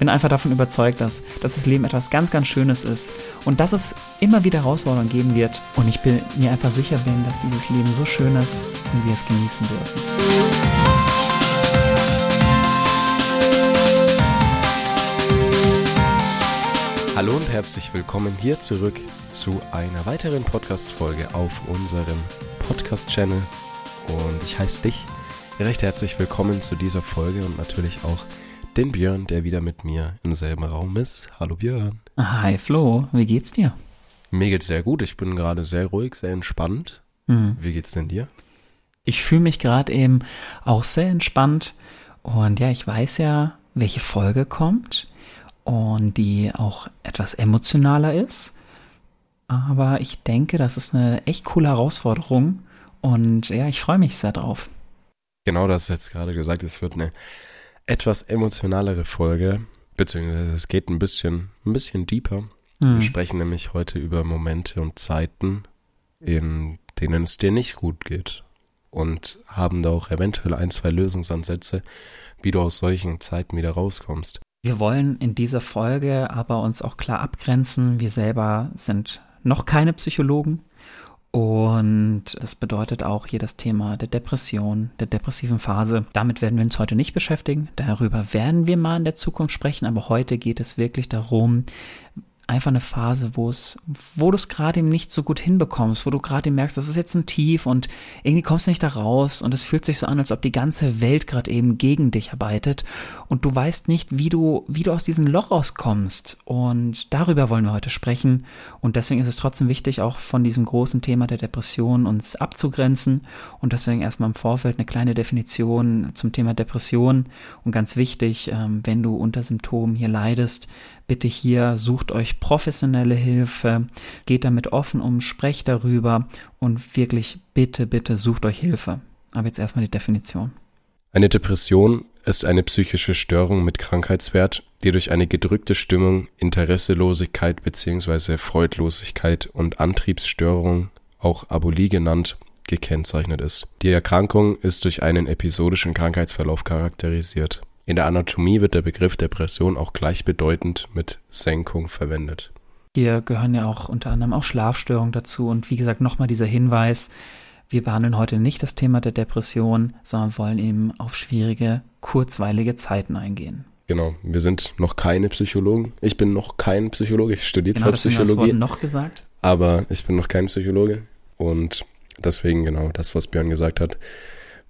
bin einfach davon überzeugt, dass, dass das Leben etwas ganz, ganz Schönes ist und dass es immer wieder Herausforderungen geben wird. Und ich bin mir einfach sicher bin, dass dieses Leben so schön ist und wir es genießen dürfen. Hallo und herzlich willkommen hier zurück zu einer weiteren Podcast-Folge auf unserem Podcast-Channel. Und ich heiße dich recht herzlich willkommen zu dieser Folge und natürlich auch den Björn, der wieder mit mir im selben Raum ist. Hallo Björn. Hi Flo, wie geht's dir? Mir geht's sehr gut. Ich bin gerade sehr ruhig, sehr entspannt. Mhm. Wie geht's denn dir? Ich fühle mich gerade eben auch sehr entspannt. Und ja, ich weiß ja, welche Folge kommt und die auch etwas emotionaler ist. Aber ich denke, das ist eine echt coole Herausforderung und ja, ich freue mich sehr drauf. Genau das jetzt gerade gesagt, es wird eine etwas emotionalere Folge, beziehungsweise es geht ein bisschen, ein bisschen deeper. Mhm. Wir sprechen nämlich heute über Momente und Zeiten, in denen es dir nicht gut geht und haben da auch eventuell ein, zwei Lösungsansätze, wie du aus solchen Zeiten wieder rauskommst. Wir wollen in dieser Folge aber uns auch klar abgrenzen. Wir selber sind noch keine Psychologen und das bedeutet auch hier das Thema der Depression, der depressiven Phase. Damit werden wir uns heute nicht beschäftigen. Darüber werden wir mal in der Zukunft sprechen. Aber heute geht es wirklich darum, einfach eine Phase, wo es, wo du es gerade eben nicht so gut hinbekommst, wo du gerade merkst, das ist jetzt ein Tief und irgendwie kommst du nicht da raus und es fühlt sich so an, als ob die ganze Welt gerade eben gegen dich arbeitet und du weißt nicht, wie du, wie du aus diesem Loch rauskommst. Und darüber wollen wir heute sprechen. Und deswegen ist es trotzdem wichtig, auch von diesem großen Thema der Depression uns abzugrenzen. Und deswegen erstmal im Vorfeld eine kleine Definition zum Thema Depression. Und ganz wichtig, ähm, wenn du unter Symptomen hier leidest, bitte hier sucht euch professionelle Hilfe, geht damit offen um, sprecht darüber und wirklich bitte, bitte sucht euch Hilfe. Aber jetzt erstmal die Definition. Eine Depression ist eine psychische Störung mit Krankheitswert, die durch eine gedrückte Stimmung, Interesselosigkeit bzw. Freudlosigkeit und Antriebsstörung, auch Abolie genannt, gekennzeichnet ist. Die Erkrankung ist durch einen episodischen Krankheitsverlauf charakterisiert. In der Anatomie wird der Begriff Depression auch gleichbedeutend mit Senkung verwendet. Hier gehören ja auch unter anderem auch Schlafstörungen dazu und wie gesagt nochmal dieser Hinweis, wir behandeln heute nicht das Thema der Depression, sondern wollen eben auf schwierige, kurzweilige Zeiten eingehen. Genau, wir sind noch keine Psychologen. Ich bin noch kein Psychologe. Ich studiere genau, zwar Psychologie. Noch gesagt. Aber ich bin noch kein Psychologe. Und deswegen genau das, was Björn gesagt hat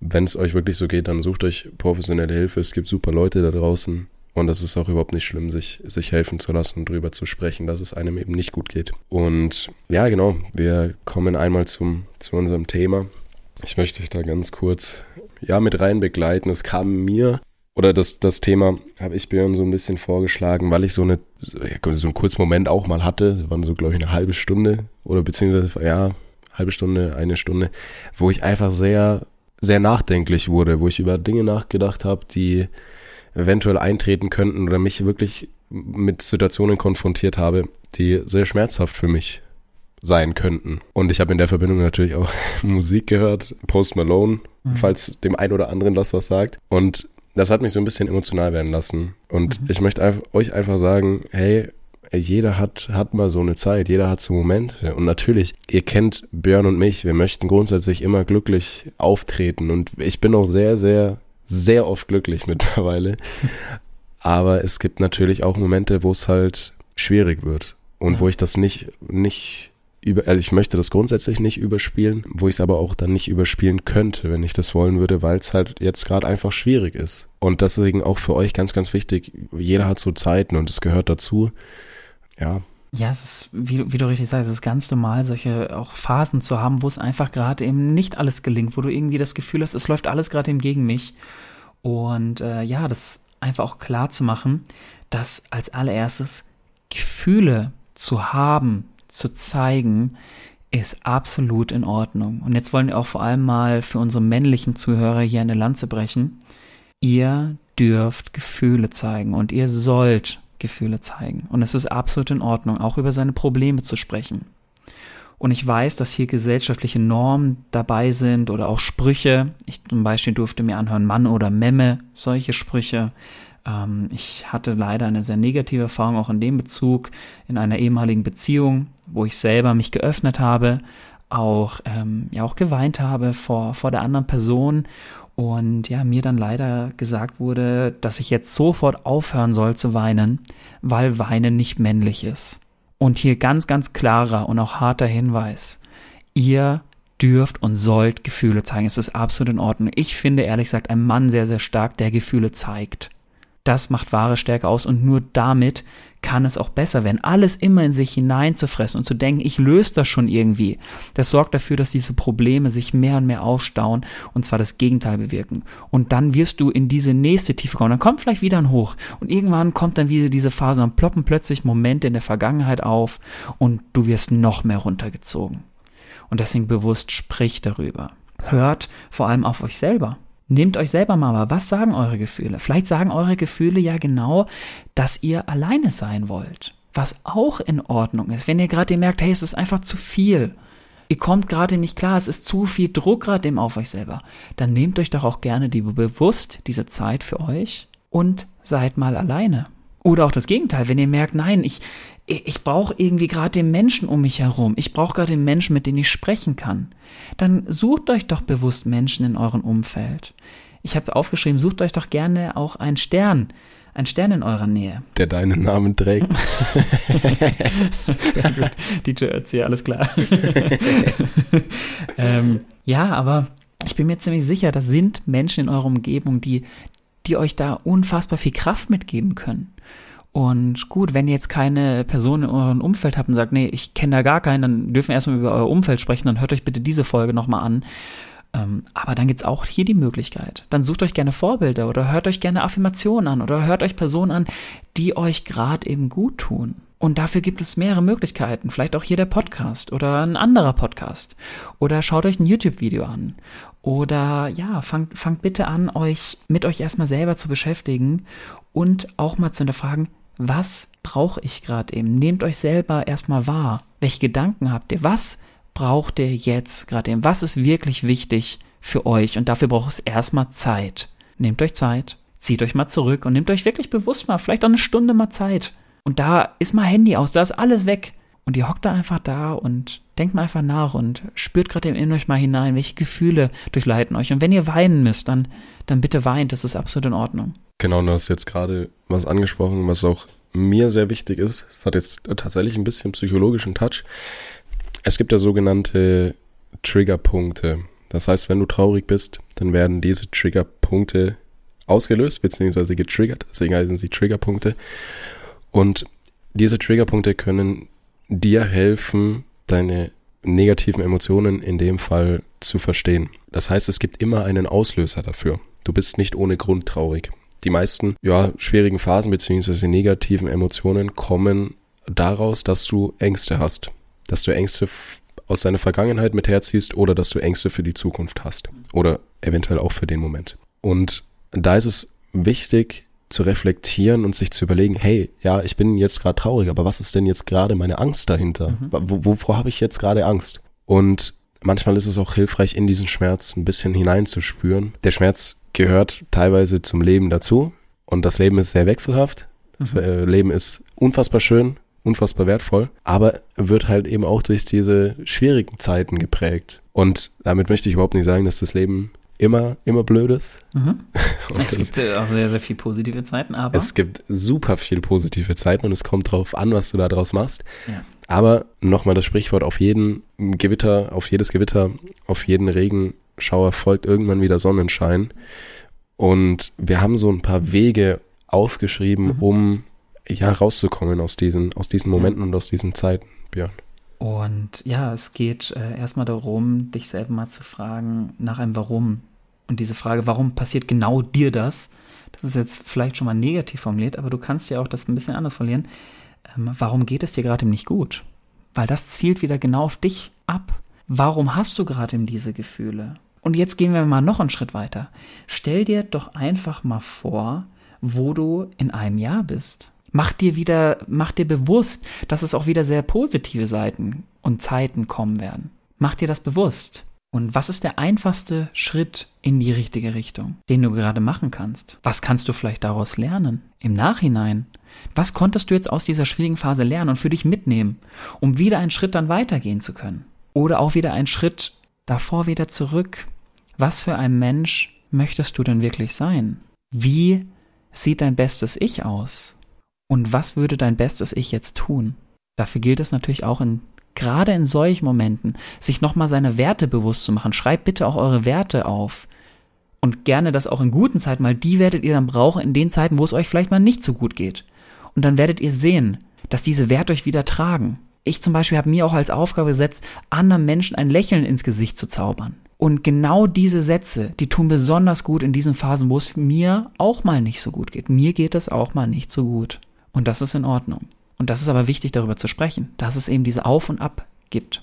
wenn es euch wirklich so geht, dann sucht euch professionelle Hilfe. Es gibt super Leute da draußen. Und das ist auch überhaupt nicht schlimm, sich, sich helfen zu lassen und drüber zu sprechen, dass es einem eben nicht gut geht. Und ja, genau, wir kommen einmal zum, zu unserem Thema. Ich möchte euch da ganz kurz ja, mit rein begleiten. Es kam mir, oder das, das Thema habe ich Björn so ein bisschen vorgeschlagen, weil ich so eine, so einen kurzen Moment auch mal hatte. Das waren so, glaube ich, eine halbe Stunde oder beziehungsweise, ja, halbe Stunde, eine Stunde, wo ich einfach sehr sehr nachdenklich wurde, wo ich über Dinge nachgedacht habe, die eventuell eintreten könnten oder mich wirklich mit Situationen konfrontiert habe, die sehr schmerzhaft für mich sein könnten. Und ich habe in der Verbindung natürlich auch Musik gehört, Post Malone, mhm. falls dem einen oder anderen das was sagt. Und das hat mich so ein bisschen emotional werden lassen. Und mhm. ich möchte euch einfach sagen, hey, jeder hat, hat mal so eine Zeit, jeder hat so Momente. Und natürlich, ihr kennt Björn und mich, wir möchten grundsätzlich immer glücklich auftreten. Und ich bin auch sehr, sehr, sehr oft glücklich mittlerweile. Aber es gibt natürlich auch Momente, wo es halt schwierig wird. Und ja. wo ich das nicht, nicht über, also ich möchte das grundsätzlich nicht überspielen, wo ich es aber auch dann nicht überspielen könnte, wenn ich das wollen würde, weil es halt jetzt gerade einfach schwierig ist. Und deswegen auch für euch ganz, ganz wichtig, jeder hat so Zeiten und es gehört dazu ja. Ja, es ist, wie, wie, du richtig sagst, es ist ganz normal, solche auch Phasen zu haben, wo es einfach gerade eben nicht alles gelingt, wo du irgendwie das Gefühl hast, es läuft alles gerade eben gegen mich. Und äh, ja, das einfach auch klar zu machen, dass als allererstes Gefühle zu haben, zu zeigen, ist absolut in Ordnung. Und jetzt wollen wir auch vor allem mal für unsere männlichen Zuhörer hier eine Lanze brechen. Ihr dürft Gefühle zeigen und ihr sollt Gefühle zeigen. Und es ist absolut in Ordnung, auch über seine Probleme zu sprechen. Und ich weiß, dass hier gesellschaftliche Normen dabei sind oder auch Sprüche. Ich zum Beispiel durfte mir anhören Mann oder Memme, solche Sprüche. Ähm, ich hatte leider eine sehr negative Erfahrung auch in dem Bezug in einer ehemaligen Beziehung, wo ich selber mich geöffnet habe, auch, ähm, ja, auch geweint habe vor, vor der anderen Person und ja, mir dann leider gesagt wurde, dass ich jetzt sofort aufhören soll zu weinen, weil Weinen nicht männlich ist. Und hier ganz, ganz klarer und auch harter Hinweis. Ihr dürft und sollt Gefühle zeigen. Es ist absolut in Ordnung. Ich finde ehrlich gesagt ein Mann sehr, sehr stark, der Gefühle zeigt. Das macht wahre Stärke aus und nur damit kann es auch besser werden. Alles immer in sich hineinzufressen und zu denken, ich löse das schon irgendwie. Das sorgt dafür, dass diese Probleme sich mehr und mehr aufstauen und zwar das Gegenteil bewirken. Und dann wirst du in diese nächste Tiefe kommen. Dann kommt vielleicht wieder ein Hoch und irgendwann kommt dann wieder diese Phase, dann ploppen plötzlich Momente in der Vergangenheit auf und du wirst noch mehr runtergezogen. Und deswegen bewusst sprich darüber. Hört vor allem auf euch selber. Nehmt euch selber mal was sagen eure Gefühle? Vielleicht sagen eure Gefühle ja genau, dass ihr alleine sein wollt. Was auch in Ordnung ist. Wenn ihr gerade merkt, hey, es ist einfach zu viel. Ihr kommt gerade nicht klar, es ist zu viel Druck gerade auf euch selber. Dann nehmt euch doch auch gerne die bewusst diese Zeit für euch und seid mal alleine. Oder auch das Gegenteil, wenn ihr merkt, nein, ich, ich brauche irgendwie gerade den Menschen um mich herum. Ich brauche gerade den Menschen, mit dem ich sprechen kann. Dann sucht euch doch bewusst Menschen in eurem Umfeld. Ich habe aufgeschrieben, sucht euch doch gerne auch einen Stern, einen Stern in eurer Nähe. Der deinen Namen trägt. Sehr gut. DJ Ötzi, alles klar. ähm, ja, aber ich bin mir ziemlich sicher, das sind Menschen in eurer Umgebung, die, die euch da unfassbar viel Kraft mitgeben können. Und gut, wenn ihr jetzt keine Person in eurem Umfeld habt und sagt, nee, ich kenne da gar keinen, dann dürfen wir erstmal über euer Umfeld sprechen, dann hört euch bitte diese Folge nochmal an. Ähm, aber dann gibt's auch hier die Möglichkeit. Dann sucht euch gerne Vorbilder oder hört euch gerne Affirmationen an oder hört euch Personen an, die euch gerade eben gut tun. Und dafür gibt es mehrere Möglichkeiten. Vielleicht auch hier der Podcast oder ein anderer Podcast. Oder schaut euch ein YouTube-Video an. Oder ja, fangt, fangt bitte an, euch mit euch erstmal selber zu beschäftigen und auch mal zu hinterfragen, was brauche ich gerade eben? Nehmt euch selber erstmal wahr. Welche Gedanken habt ihr? Was braucht ihr jetzt gerade eben? Was ist wirklich wichtig für euch? Und dafür braucht es erstmal Zeit. Nehmt euch Zeit, zieht euch mal zurück und nehmt euch wirklich bewusst mal, vielleicht auch eine Stunde mal Zeit. Und da ist mal Handy aus, da ist alles weg. Und ihr hockt da einfach da und denkt mal einfach nach und spürt gerade in euch mal hinein, welche Gefühle durchleiten euch. Und wenn ihr weinen müsst, dann, dann bitte weint, das ist absolut in Ordnung. Genau, du hast jetzt gerade was angesprochen, was auch mir sehr wichtig ist. Es hat jetzt tatsächlich ein bisschen psychologischen Touch. Es gibt ja sogenannte Triggerpunkte. Das heißt, wenn du traurig bist, dann werden diese Triggerpunkte ausgelöst bzw. getriggert. Deswegen heißen sie Triggerpunkte. Und diese Triggerpunkte können dir helfen, deine negativen Emotionen in dem Fall zu verstehen. Das heißt, es gibt immer einen Auslöser dafür. Du bist nicht ohne Grund traurig. Die meisten, ja, schwierigen Phasen beziehungsweise negativen Emotionen kommen daraus, dass du Ängste hast. Dass du Ängste aus deiner Vergangenheit mit herziehst oder dass du Ängste für die Zukunft hast. Oder eventuell auch für den Moment. Und da ist es wichtig, zu reflektieren und sich zu überlegen, hey, ja, ich bin jetzt gerade traurig, aber was ist denn jetzt gerade meine Angst dahinter? Mhm. Wo, wovor habe ich jetzt gerade Angst? Und manchmal ist es auch hilfreich, in diesen Schmerz ein bisschen hineinzuspüren. Der Schmerz gehört teilweise zum Leben dazu und das Leben ist sehr wechselhaft. Das mhm. Äh, Leben ist unfassbar schön, unfassbar wertvoll, aber wird halt eben auch durch diese schwierigen Zeiten geprägt. Und damit möchte ich überhaupt nicht sagen, dass das Leben immer, immer blöd ist. Mhm. es gibt ja auch sehr, sehr viel positive Zeiten, aber. Es gibt super viel positive Zeiten und es kommt drauf an, was du da draus machst. Ja. Aber nochmal das Sprichwort, auf jeden Gewitter, auf jedes Gewitter, auf jeden Regenschauer folgt irgendwann wieder Sonnenschein. Und wir haben so ein paar Wege aufgeschrieben, mhm. um ja rauszukommen aus diesen, aus diesen Momenten ja. und aus diesen Zeiten, Björn. Und ja, es geht äh, erstmal darum, dich selber mal zu fragen nach einem Warum. Und diese Frage, warum passiert genau dir das? Das ist jetzt vielleicht schon mal negativ formuliert, aber du kannst ja auch das ein bisschen anders formulieren. Ähm, warum geht es dir gerade nicht gut? Weil das zielt wieder genau auf dich ab. Warum hast du gerade eben diese Gefühle? Und jetzt gehen wir mal noch einen Schritt weiter. Stell dir doch einfach mal vor, wo du in einem Jahr bist. Mach dir wieder, mach dir bewusst, dass es auch wieder sehr positive Seiten und Zeiten kommen werden. Mach dir das bewusst. Und was ist der einfachste Schritt in die richtige Richtung, den du gerade machen kannst? Was kannst du vielleicht daraus lernen? Im Nachhinein? Was konntest du jetzt aus dieser schwierigen Phase lernen und für dich mitnehmen, um wieder einen Schritt dann weitergehen zu können? Oder auch wieder einen Schritt davor wieder zurück? Was für ein Mensch möchtest du denn wirklich sein? Wie sieht dein bestes Ich aus? Und was würde dein bestes Ich jetzt tun? Dafür gilt es natürlich auch in gerade in solchen Momenten, sich nochmal seine Werte bewusst zu machen. Schreibt bitte auch eure Werte auf. Und gerne das auch in guten Zeiten, weil die werdet ihr dann brauchen in den Zeiten, wo es euch vielleicht mal nicht so gut geht. Und dann werdet ihr sehen, dass diese Werte euch wieder tragen. Ich zum Beispiel habe mir auch als Aufgabe gesetzt, anderen Menschen ein Lächeln ins Gesicht zu zaubern. Und genau diese Sätze, die tun besonders gut in diesen Phasen, wo es mir auch mal nicht so gut geht. Mir geht es auch mal nicht so gut. Und das ist in Ordnung. Und das ist aber wichtig, darüber zu sprechen, dass es eben diese Auf und Ab gibt.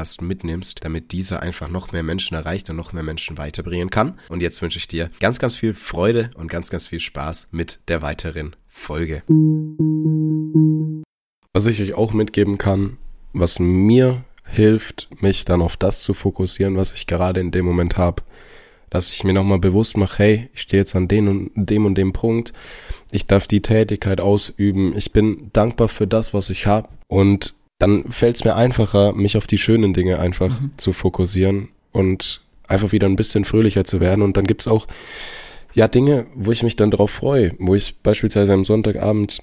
Podcast mitnimmst, damit dieser einfach noch mehr Menschen erreicht und noch mehr Menschen weiterbringen kann. Und jetzt wünsche ich dir ganz, ganz viel Freude und ganz, ganz viel Spaß mit der weiteren Folge. Was ich euch auch mitgeben kann, was mir hilft, mich dann auf das zu fokussieren, was ich gerade in dem Moment habe. Dass ich mir nochmal bewusst mache, hey, ich stehe jetzt an dem und dem und dem Punkt. Ich darf die Tätigkeit ausüben. Ich bin dankbar für das, was ich habe. Und dann fällt es mir einfacher, mich auf die schönen Dinge einfach mhm. zu fokussieren und einfach wieder ein bisschen fröhlicher zu werden. Und dann gibt's auch ja Dinge, wo ich mich dann drauf freue, wo ich beispielsweise am Sonntagabend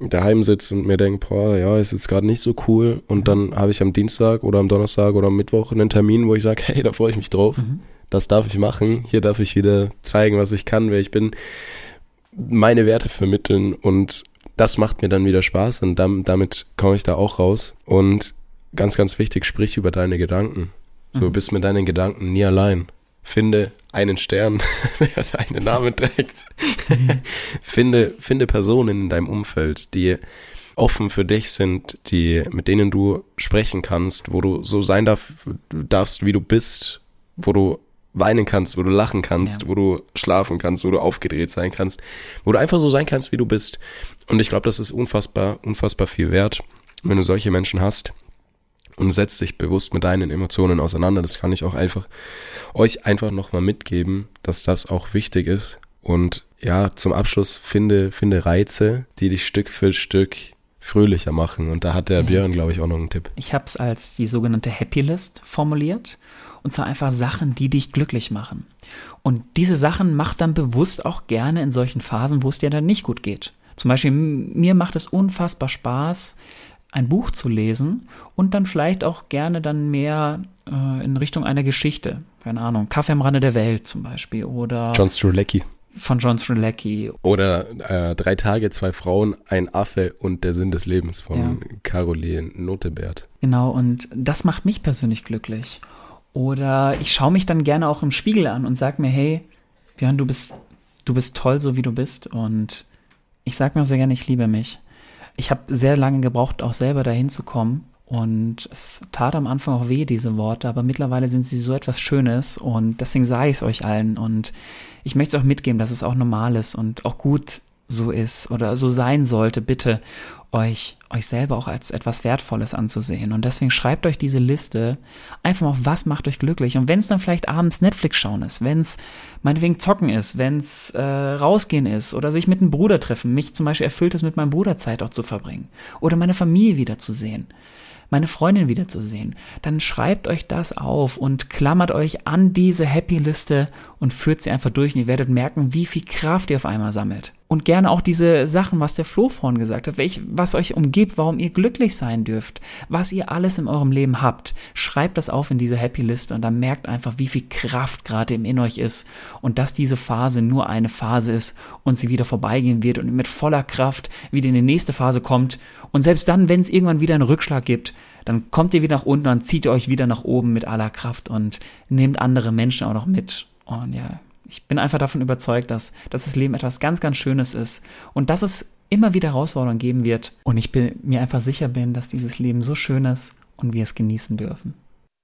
daheim sitze und mir denke, boah, ja, es ist gerade nicht so cool. Und dann habe ich am Dienstag oder am Donnerstag oder am Mittwoch einen Termin, wo ich sage, hey, da freue ich mich drauf. Mhm. Das darf ich machen. Hier darf ich wieder zeigen, was ich kann, wer ich bin, meine Werte vermitteln und das macht mir dann wieder Spaß und damit, damit komme ich da auch raus. Und ganz, ganz wichtig, sprich über deine Gedanken. So, mhm. bist mit deinen Gedanken nie allein. Finde einen Stern, der deinen Namen trägt. finde, finde Personen in deinem Umfeld, die offen für dich sind, die, mit denen du sprechen kannst, wo du so sein darf, darfst, wie du bist, wo du weinen kannst, wo du lachen kannst, ja. wo du schlafen kannst, wo du aufgedreht sein kannst, wo du einfach so sein kannst, wie du bist. Und ich glaube, das ist unfassbar, unfassbar viel wert, wenn du solche Menschen hast und setzt dich bewusst mit deinen Emotionen auseinander. Das kann ich auch einfach euch einfach nochmal mitgeben, dass das auch wichtig ist. Und ja, zum Abschluss finde, finde Reize, die dich Stück für Stück fröhlicher machen. Und da hat der Björn, glaube ich, auch noch einen Tipp. Ich habe es als die sogenannte Happy List formuliert. Und zwar einfach Sachen, die dich glücklich machen. Und diese Sachen mach dann bewusst auch gerne in solchen Phasen, wo es dir dann nicht gut geht. Zum Beispiel, mir macht es unfassbar Spaß, ein Buch zu lesen und dann vielleicht auch gerne dann mehr äh, in Richtung einer Geschichte. Keine Ahnung, Kaffee am Rande der Welt zum Beispiel oder. John Strzelecki. Von John Strzelecki. Oder äh, Drei Tage, zwei Frauen, ein Affe und der Sinn des Lebens von ja. Caroline Notebert. Genau, und das macht mich persönlich glücklich. Oder ich schaue mich dann gerne auch im Spiegel an und sage mir, hey, Björn, du bist, du bist toll, so wie du bist. Und ich sage mir sehr gerne, ich liebe mich. Ich habe sehr lange gebraucht, auch selber dahin zu kommen. Und es tat am Anfang auch weh, diese Worte, aber mittlerweile sind sie so etwas Schönes und deswegen sage ich es euch allen. Und ich möchte es auch mitgeben, dass es auch normal ist und auch gut so ist oder so sein sollte, bitte euch, euch selber auch als etwas Wertvolles anzusehen. Und deswegen schreibt euch diese Liste einfach mal, was macht euch glücklich. Und wenn es dann vielleicht abends Netflix schauen ist, wenn es meinetwegen zocken ist, wenn es äh, rausgehen ist oder sich mit einem Bruder treffen. Mich zum Beispiel erfüllt es, mit meinem Bruder Zeit auch zu verbringen. Oder meine Familie wiederzusehen meine Freundin wiederzusehen, dann schreibt euch das auf und klammert euch an diese Happy Liste und führt sie einfach durch und ihr werdet merken, wie viel Kraft ihr auf einmal sammelt. Und gerne auch diese Sachen, was der Flo vorhin gesagt hat, welch, was euch umgibt, warum ihr glücklich sein dürft, was ihr alles in eurem Leben habt. Schreibt das auf in diese Happy Liste und dann merkt einfach, wie viel Kraft gerade in euch ist und dass diese Phase nur eine Phase ist und sie wieder vorbeigehen wird und mit voller Kraft wieder in die nächste Phase kommt. Und selbst dann, wenn es irgendwann wieder einen Rückschlag gibt, dann kommt ihr wieder nach unten und zieht ihr euch wieder nach oben mit aller Kraft und nehmt andere Menschen auch noch mit. Und ja, ich bin einfach davon überzeugt, dass, dass das Leben etwas ganz, ganz Schönes ist und dass es immer wieder Herausforderungen geben wird. Und ich bin, mir einfach sicher bin, dass dieses Leben so schön ist und wir es genießen dürfen.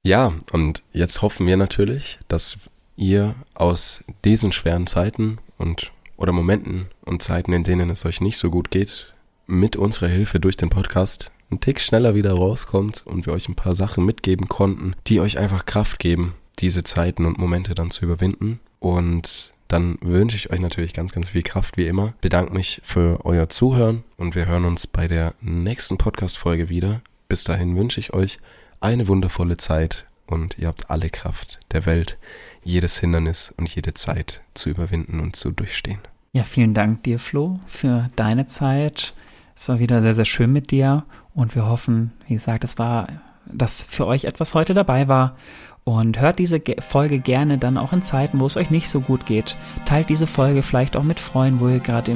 Ja, und jetzt hoffen wir natürlich, dass ihr aus diesen schweren Zeiten und oder Momenten und Zeiten, in denen es euch nicht so gut geht, mit unserer Hilfe durch den Podcast einen Tick schneller wieder rauskommt und wir euch ein paar Sachen mitgeben konnten, die euch einfach Kraft geben, diese Zeiten und Momente dann zu überwinden und dann wünsche ich euch natürlich ganz, ganz viel Kraft wie immer. Bedanke mich für euer Zuhören und wir hören uns bei der nächsten Podcast-Folge wieder. Bis dahin wünsche ich euch eine wundervolle Zeit und ihr habt alle Kraft der Welt, jedes Hindernis und jede Zeit zu überwinden und zu durchstehen. Ja, vielen Dank dir, Flo, für deine Zeit. Es war wieder sehr, sehr schön mit dir und wir hoffen, wie gesagt, es war, dass für euch etwas heute dabei war und hört diese Folge gerne dann auch in Zeiten, wo es euch nicht so gut geht. Teilt diese Folge vielleicht auch mit Freunden, wo ihr gerade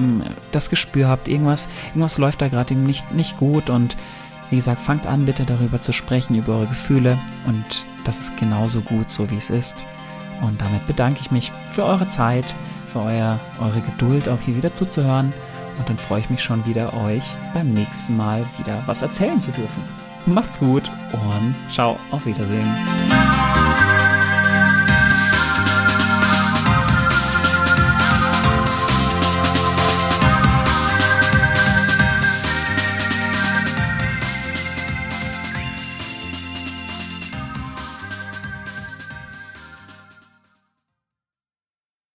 das Gespür habt, irgendwas, irgendwas läuft da gerade nicht, nicht gut. Und wie gesagt, fangt an, bitte darüber zu sprechen, über eure Gefühle. Und das ist genauso gut, so wie es ist. Und damit bedanke ich mich für eure Zeit, für euer, eure Geduld, auch hier wieder zuzuhören. Und dann freue ich mich schon wieder, euch beim nächsten Mal wieder was erzählen zu dürfen. Macht's gut und ciao, auf Wiedersehen.